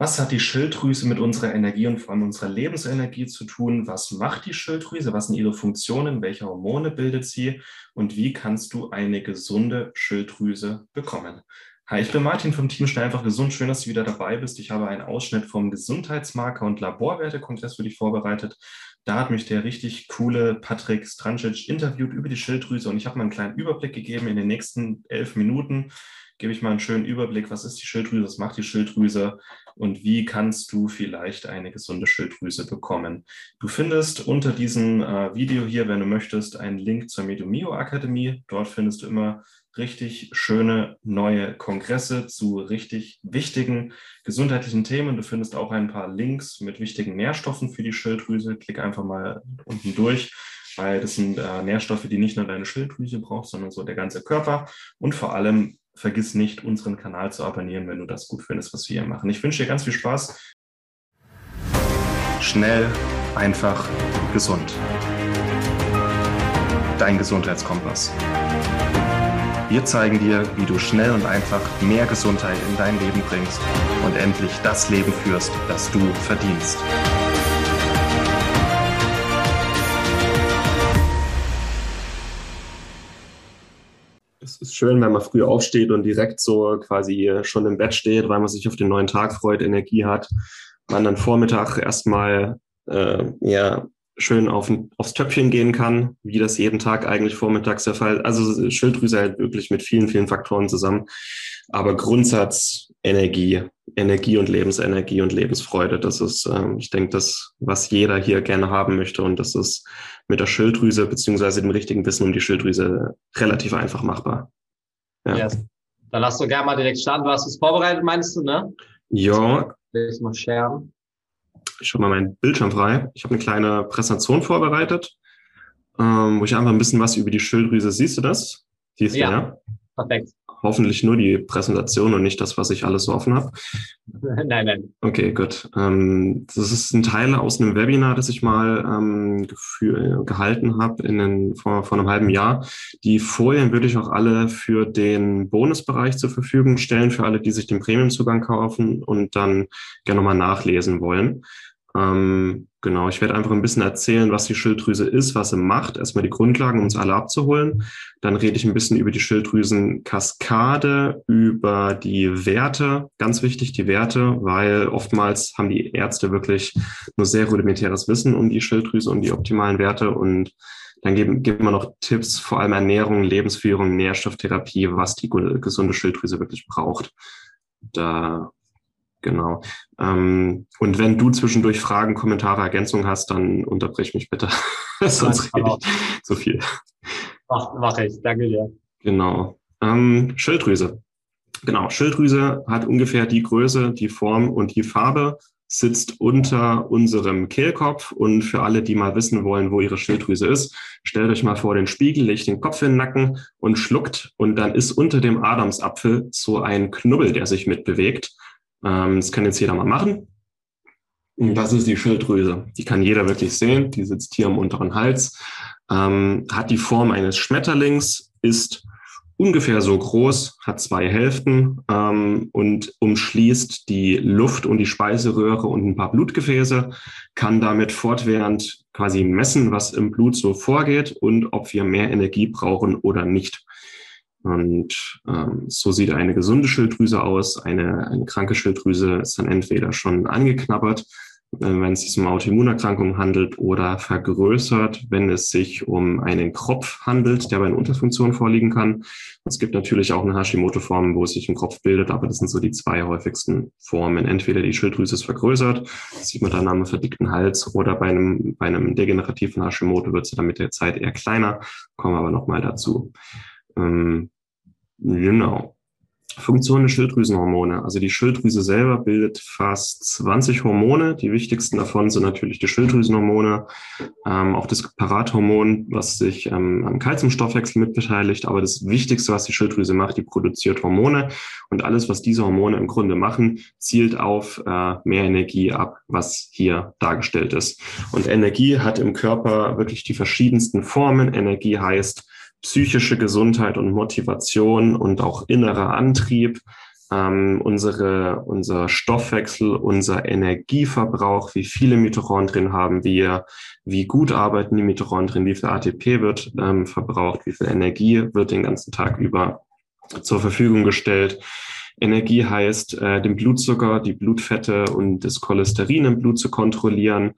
Was hat die Schilddrüse mit unserer Energie und vor allem unserer Lebensenergie zu tun? Was macht die Schilddrüse? Was sind ihre Funktionen? Welche Hormone bildet sie? Und wie kannst du eine gesunde Schilddrüse bekommen? Hi, ich bin Martin vom Team Schnell einfach gesund. Schön, dass du wieder dabei bist. Ich habe einen Ausschnitt vom Gesundheitsmarker und Laborwertekongress für dich vorbereitet. Da hat mich der richtig coole Patrick Strancic interviewt über die Schilddrüse und ich habe mal einen kleinen Überblick gegeben in den nächsten elf Minuten gebe ich mal einen schönen Überblick, was ist die Schilddrüse, was macht die Schilddrüse und wie kannst du vielleicht eine gesunde Schilddrüse bekommen. Du findest unter diesem äh, Video hier, wenn du möchtest, einen Link zur Medomio Akademie. Dort findest du immer richtig schöne neue Kongresse zu richtig wichtigen gesundheitlichen Themen. Du findest auch ein paar Links mit wichtigen Nährstoffen für die Schilddrüse. Klick einfach mal unten durch weil das sind äh, Nährstoffe, die nicht nur deine Schilddrüse braucht, sondern so der ganze Körper. Und vor allem vergiss nicht, unseren Kanal zu abonnieren, wenn du das gut findest, was wir hier machen. Ich wünsche dir ganz viel Spaß. Schnell, einfach, gesund. Dein Gesundheitskompass. Wir zeigen dir, wie du schnell und einfach mehr Gesundheit in dein Leben bringst und endlich das Leben führst, das du verdienst. Schön, wenn man früh aufsteht und direkt so quasi schon im Bett steht, weil man sich auf den neuen Tag freut, Energie hat. Man dann Vormittag erstmal äh, ja, schön auf, aufs Töpfchen gehen kann, wie das jeden Tag eigentlich vormittags der Fall. Also Schilddrüse hält wirklich mit vielen, vielen Faktoren zusammen. Aber Grundsatz Energie, Energie und Lebensenergie und Lebensfreude, das ist, ähm, ich denke, das, was jeder hier gerne haben möchte. Und das ist mit der Schilddrüse beziehungsweise dem richtigen Wissen um die Schilddrüse relativ einfach machbar. Ja. Yes. Dann lass du gerne mal direkt starten. Du hast es vorbereitet, meinst du, ne? Ja. Ich mal sharen ich schaue mal meinen Bildschirm frei. Ich habe eine kleine Präsentation vorbereitet, ähm, wo ich einfach ein bisschen was über die Schilddrüse. Siehst du das? Siehst ja. Du, ja? Perfekt hoffentlich nur die Präsentation und nicht das, was ich alles so offen habe. nein, nein. Okay, gut. Ähm, das ist ein Teil aus einem Webinar, das ich mal ähm, gefühl, gehalten habe in den, vor, vor einem halben Jahr. Die Folien würde ich auch alle für den Bonusbereich zur Verfügung stellen, für alle, die sich den Premiumzugang kaufen und dann gerne nochmal nachlesen wollen. Ähm, genau, ich werde einfach ein bisschen erzählen, was die Schilddrüse ist, was sie macht. Erstmal die Grundlagen, um uns alle abzuholen. Dann rede ich ein bisschen über die Schilddrüsenkaskade, über die Werte. Ganz wichtig, die Werte, weil oftmals haben die Ärzte wirklich nur sehr rudimentäres Wissen um die Schilddrüse und die optimalen Werte. Und dann geben, geben wir noch Tipps, vor allem Ernährung, Lebensführung, Nährstofftherapie, was die gesunde Schilddrüse wirklich braucht. Da Genau. Ähm, und wenn du zwischendurch Fragen, Kommentare, Ergänzungen hast, dann unterbrich mich bitte. Sonst rede ich zu viel. Mach, mach ich. Danke dir. Genau. Ähm, Schilddrüse. Genau. Schilddrüse hat ungefähr die Größe, die Form und die Farbe, sitzt unter unserem Kehlkopf. Und für alle, die mal wissen wollen, wo ihre Schilddrüse ist, stellt euch mal vor den Spiegel, legt den Kopf in den Nacken und schluckt. Und dann ist unter dem Adamsapfel so ein Knubbel, der sich mitbewegt. Ähm, das kann jetzt jeder mal machen. Und das ist die Schilddrüse. Die kann jeder wirklich sehen. Die sitzt hier am unteren Hals, ähm, hat die Form eines Schmetterlings, ist ungefähr so groß, hat zwei Hälften ähm, und umschließt die Luft und die Speiseröhre und ein paar Blutgefäße, kann damit fortwährend quasi messen, was im Blut so vorgeht und ob wir mehr Energie brauchen oder nicht. Und ähm, so sieht eine gesunde Schilddrüse aus. Eine, eine kranke Schilddrüse ist dann entweder schon angeknabbert, äh, wenn es sich um Autoimmunerkrankungen handelt, oder vergrößert, wenn es sich um einen Kropf handelt, der bei einer Unterfunktion vorliegen kann. Es gibt natürlich auch eine Hashimoto-Form, wo sich ein Kropf bildet, aber das sind so die zwei häufigsten Formen. Entweder die Schilddrüse ist vergrößert, sieht man dann am verdickten Hals, oder bei einem, bei einem degenerativen Hashimoto wird sie dann mit der Zeit eher kleiner, kommen wir aber nochmal dazu. Ähm, genau. Funktion der Schilddrüsenhormone. Also die Schilddrüse selber bildet fast 20 Hormone. Die wichtigsten davon sind natürlich die Schilddrüsenhormone, ähm, auch das Parathormon, was sich ähm, am Kalziumstoffwechsel mitbeteiligt. Aber das Wichtigste, was die Schilddrüse macht, die produziert Hormone. Und alles, was diese Hormone im Grunde machen, zielt auf äh, mehr Energie ab, was hier dargestellt ist. Und Energie hat im Körper wirklich die verschiedensten Formen. Energie heißt, psychische Gesundheit und Motivation und auch innerer Antrieb. ähm, unsere, unser Stoffwechsel, unser Energieverbrauch, wie viele Mitochondrien haben wir, wie gut arbeiten die Mitochondrien, wie viel ATP wird ähm, verbraucht, wie viel Energie wird den ganzen Tag über zur Verfügung gestellt. Energie heißt, äh, den Blutzucker, die Blutfette und das Cholesterin im Blut zu kontrollieren.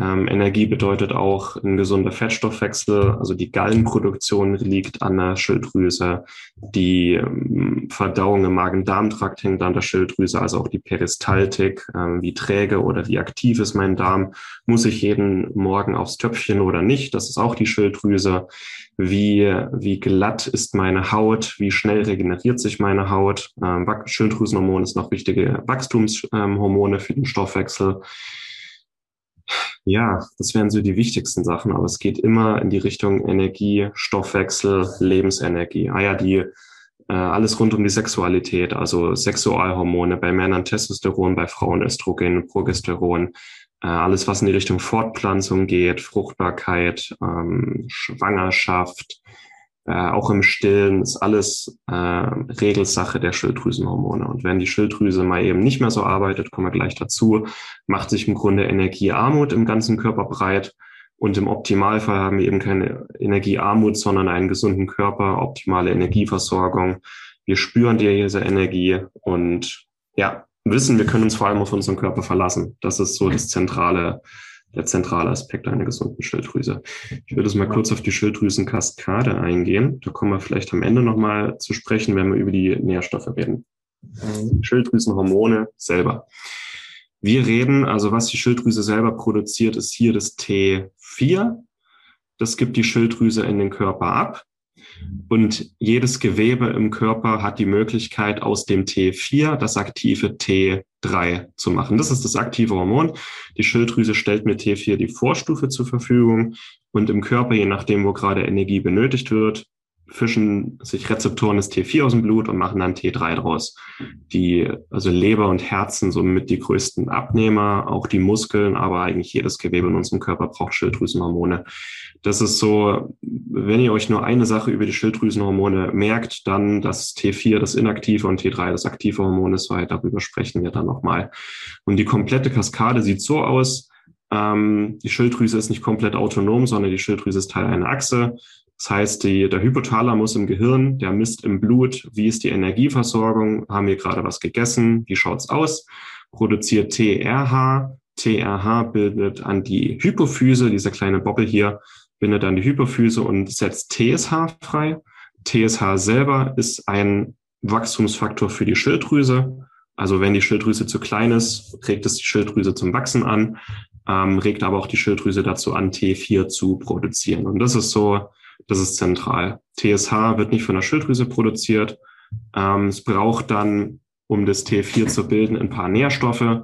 Ähm, Energie bedeutet auch ein gesunder Fettstoffwechsel, also die Gallenproduktion liegt an der Schilddrüse, die ähm, Verdauung im Magen-Darm-Trakt hängt an der Schilddrüse, also auch die Peristaltik, ähm, wie träge oder wie aktiv ist mein Darm, muss ich jeden Morgen aufs Töpfchen oder nicht, das ist auch die Schilddrüse, wie, wie glatt ist meine Haut, wie schnell regeneriert sich meine Haut, ähm, Schilddrüsenhormon ist noch wichtige Wachstumshormone für den Stoffwechsel, ja, das wären so die wichtigsten Sachen, aber es geht immer in die Richtung Energie, Stoffwechsel, Lebensenergie. Ah ja, die äh, alles rund um die Sexualität, also Sexualhormone, bei Männern Testosteron, bei Frauen Östrogen, Progesteron, äh, alles, was in die Richtung Fortpflanzung geht, Fruchtbarkeit, ähm, Schwangerschaft, äh, auch im Stillen ist alles äh, Regelsache der Schilddrüsenhormone. Und wenn die Schilddrüse mal eben nicht mehr so arbeitet, kommen wir gleich dazu, macht sich im Grunde Energiearmut im ganzen Körper breit. Und im Optimalfall haben wir eben keine Energiearmut, sondern einen gesunden Körper, optimale Energieversorgung. Wir spüren diese Energie und ja, wissen, wir können uns vor allem auf unseren Körper verlassen. Das ist so das zentrale der zentrale Aspekt einer gesunden Schilddrüse. Ich würde es mal kurz auf die Schilddrüsenkaskade eingehen. Da kommen wir vielleicht am Ende nochmal zu sprechen, wenn wir über die Nährstoffe reden. Mhm. Schilddrüsenhormone selber. Wir reden, also was die Schilddrüse selber produziert, ist hier das T4. Das gibt die Schilddrüse in den Körper ab. Und jedes Gewebe im Körper hat die Möglichkeit, aus dem T4 das aktive T3 zu machen. Das ist das aktive Hormon. Die Schilddrüse stellt mit T4 die Vorstufe zur Verfügung. Und im Körper, je nachdem, wo gerade Energie benötigt wird, fischen sich Rezeptoren des T4 aus dem Blut und machen dann T3 draus. Die, also Leber und Herzen somit die größten Abnehmer, auch die Muskeln, aber eigentlich jedes Gewebe in unserem Körper braucht Schilddrüsenhormone. Das ist so, wenn ihr euch nur eine Sache über die Schilddrüsenhormone merkt, dann das T4 das inaktive und T3 das aktive Hormon ist, weil darüber sprechen wir dann nochmal. Und die komplette Kaskade sieht so aus, ähm, die Schilddrüse ist nicht komplett autonom, sondern die Schilddrüse ist Teil einer Achse. Das heißt, die, der Hypothalamus im Gehirn, der misst im Blut, wie ist die Energieversorgung, haben wir gerade was gegessen, wie schaut's aus, produziert TRH. TRH bildet an die Hypophyse, diese kleine Bobbel hier, bindet an die Hypophyse und setzt TSH frei. TSH selber ist ein Wachstumsfaktor für die Schilddrüse. Also wenn die Schilddrüse zu klein ist, regt es die Schilddrüse zum Wachsen an, ähm, regt aber auch die Schilddrüse dazu an, T4 zu produzieren. Und das ist so das ist zentral. TSH wird nicht von der Schilddrüse produziert. Ähm, es braucht dann, um das T4 zu bilden, ein paar Nährstoffe.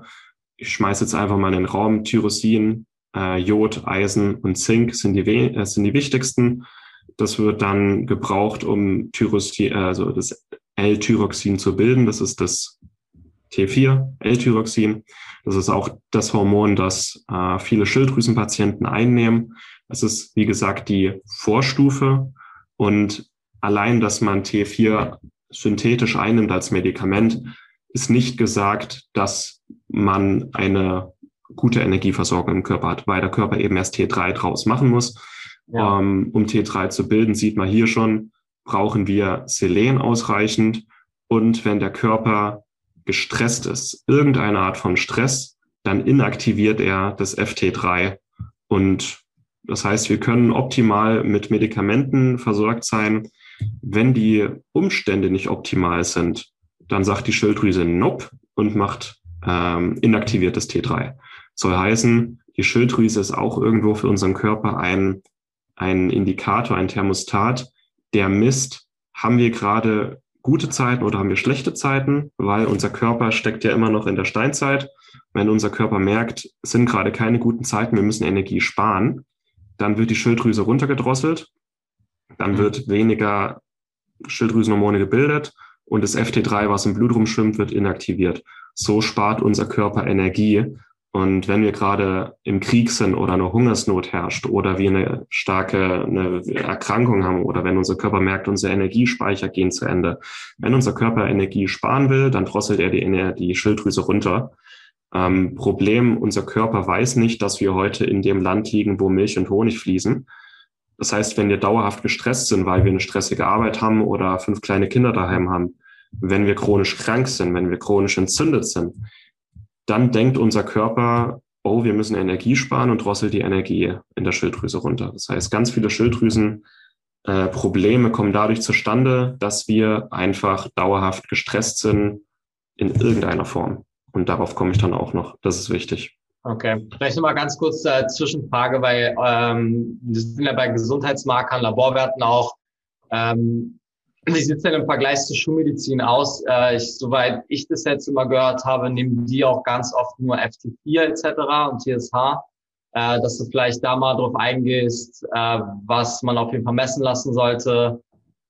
Ich schmeiße jetzt einfach mal in den Raum. Tyrosin, äh, Jod, Eisen und Zink sind die, äh, sind die wichtigsten. Das wird dann gebraucht, um Tyrosin, also das L-Tyroxin zu bilden. Das ist das T4, L-Tyroxin. Das ist auch das Hormon, das äh, viele Schilddrüsenpatienten einnehmen. Es ist, wie gesagt, die Vorstufe und allein, dass man T4 synthetisch einnimmt als Medikament, ist nicht gesagt, dass man eine gute Energieversorgung im Körper hat, weil der Körper eben erst T3 draus machen muss. Ja. Ähm, um T3 zu bilden, sieht man hier schon, brauchen wir Selen ausreichend. Und wenn der Körper gestresst ist, irgendeine Art von Stress, dann inaktiviert er das FT3 und das heißt, wir können optimal mit Medikamenten versorgt sein. Wenn die Umstände nicht optimal sind, dann sagt die Schilddrüse Nope und macht ähm, inaktiviertes T3. Soll heißen, die Schilddrüse ist auch irgendwo für unseren Körper ein, ein Indikator, ein Thermostat, der misst, haben wir gerade gute Zeiten oder haben wir schlechte Zeiten, weil unser Körper steckt ja immer noch in der Steinzeit. Wenn unser Körper merkt, es sind gerade keine guten Zeiten, wir müssen Energie sparen, dann wird die Schilddrüse runtergedrosselt, dann mhm. wird weniger Schilddrüsenhormone gebildet und das FT3, was im Blut rumschwimmt, wird inaktiviert. So spart unser Körper Energie Und wenn wir gerade im Krieg sind oder eine Hungersnot herrscht oder wir eine starke eine Erkrankung haben oder wenn unser Körper merkt, unsere Energiespeicher gehen zu Ende. Wenn unser Körper Energie sparen will, dann drosselt er die, die Schilddrüse runter. Ähm, Problem, unser Körper weiß nicht, dass wir heute in dem Land liegen, wo Milch und Honig fließen. Das heißt, wenn wir dauerhaft gestresst sind, weil wir eine stressige Arbeit haben oder fünf kleine Kinder daheim haben, wenn wir chronisch krank sind, wenn wir chronisch entzündet sind, dann denkt unser Körper, oh, wir müssen Energie sparen und drosselt die Energie in der Schilddrüse runter. Das heißt, ganz viele Schilddrüsenprobleme äh, kommen dadurch zustande, dass wir einfach dauerhaft gestresst sind in irgendeiner Form. Und darauf komme ich dann auch noch. Das ist wichtig. Okay, vielleicht nochmal ganz kurz äh, Zwischenfrage, weil ähm, wir sind ja bei Gesundheitsmarkern, Laborwerten auch. Ähm, wie sieht es denn im Vergleich zur Schulmedizin aus? Äh, ich, soweit ich das jetzt immer gehört habe, nehmen die auch ganz oft nur FT4 etc. und TSH. Äh, dass du vielleicht da mal drauf eingehst, äh, was man auf jeden Fall messen lassen sollte,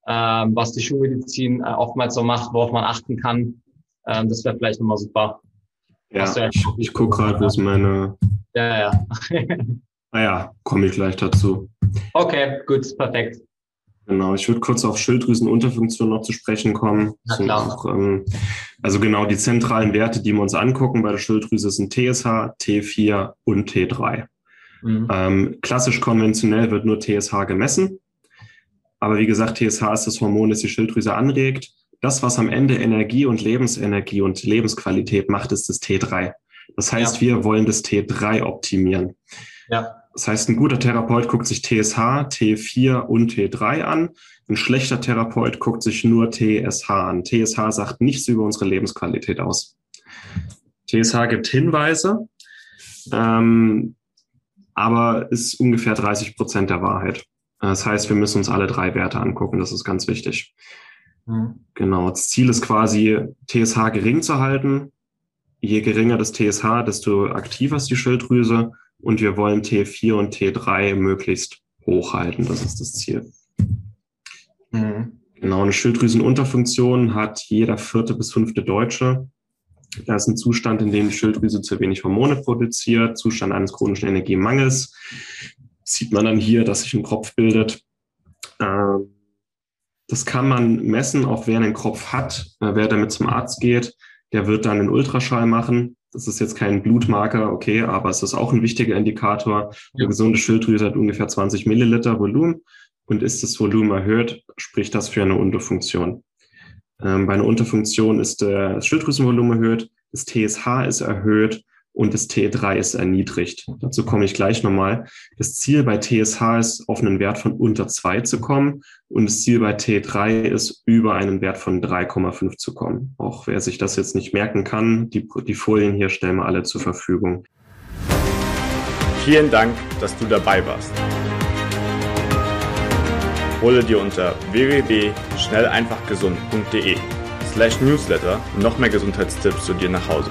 äh, was die Schulmedizin äh, oftmals so macht, worauf man achten kann. Äh, das wäre vielleicht nochmal super. Ja, ich, ich gucke gerade, wo ist meine... Ja, ja. ah komme ich gleich dazu. Okay, gut, perfekt. Genau, ich würde kurz auf Schilddrüsenunterfunktion noch zu sprechen kommen. Auch, ähm, also genau die zentralen Werte, die wir uns angucken bei der Schilddrüse sind TSH, T4 und T3. Mhm. Ähm, klassisch konventionell wird nur TSH gemessen. Aber wie gesagt, TSH ist das Hormon, das die Schilddrüse anregt. Das, was am Ende Energie und Lebensenergie und Lebensqualität macht, ist das T3. Das heißt, ja. wir wollen das T3 optimieren. Ja. Das heißt, ein guter Therapeut guckt sich TSH, T4 und T3 an. Ein schlechter Therapeut guckt sich nur TSH an. TSH sagt nichts über unsere Lebensqualität aus. TSH gibt Hinweise, ähm, aber ist ungefähr 30 Prozent der Wahrheit. Das heißt, wir müssen uns alle drei Werte angucken. Das ist ganz wichtig. Mhm. Genau. Das Ziel ist quasi, TSH gering zu halten. Je geringer das TSH, desto aktiver ist die Schilddrüse und wir wollen T4 und T3 möglichst hochhalten. Das ist das Ziel. Mhm. Genau, eine Schilddrüsenunterfunktion hat jeder vierte bis fünfte Deutsche. Das ist ein Zustand, in dem die Schilddrüse zu wenig Hormone produziert, Zustand eines chronischen Energiemangels. sieht man dann hier, dass sich ein Kopf bildet. Das kann man messen, auch wer einen Kopf hat. Äh, wer damit zum Arzt geht, der wird dann einen Ultraschall machen. Das ist jetzt kein Blutmarker, okay, aber es ist auch ein wichtiger Indikator. Eine gesunde Schilddrüse hat ungefähr 20 Milliliter Volumen und ist das Volumen erhöht, spricht das für eine Unterfunktion. Ähm, bei einer Unterfunktion ist das Schilddrüsenvolumen erhöht, das TSH ist erhöht und das T3 ist erniedrigt. Dazu komme ich gleich nochmal. Das Ziel bei TSH ist, auf einen Wert von unter zwei zu kommen und das Ziel bei T3 ist, über einen Wert von 3,5 zu kommen. Auch wer sich das jetzt nicht merken kann, die, die Folien hier stellen wir alle zur Verfügung. Vielen Dank, dass du dabei warst. Hole dir unter www.schnelleinfachgesund.de slash newsletter noch mehr Gesundheitstipps zu dir nach Hause.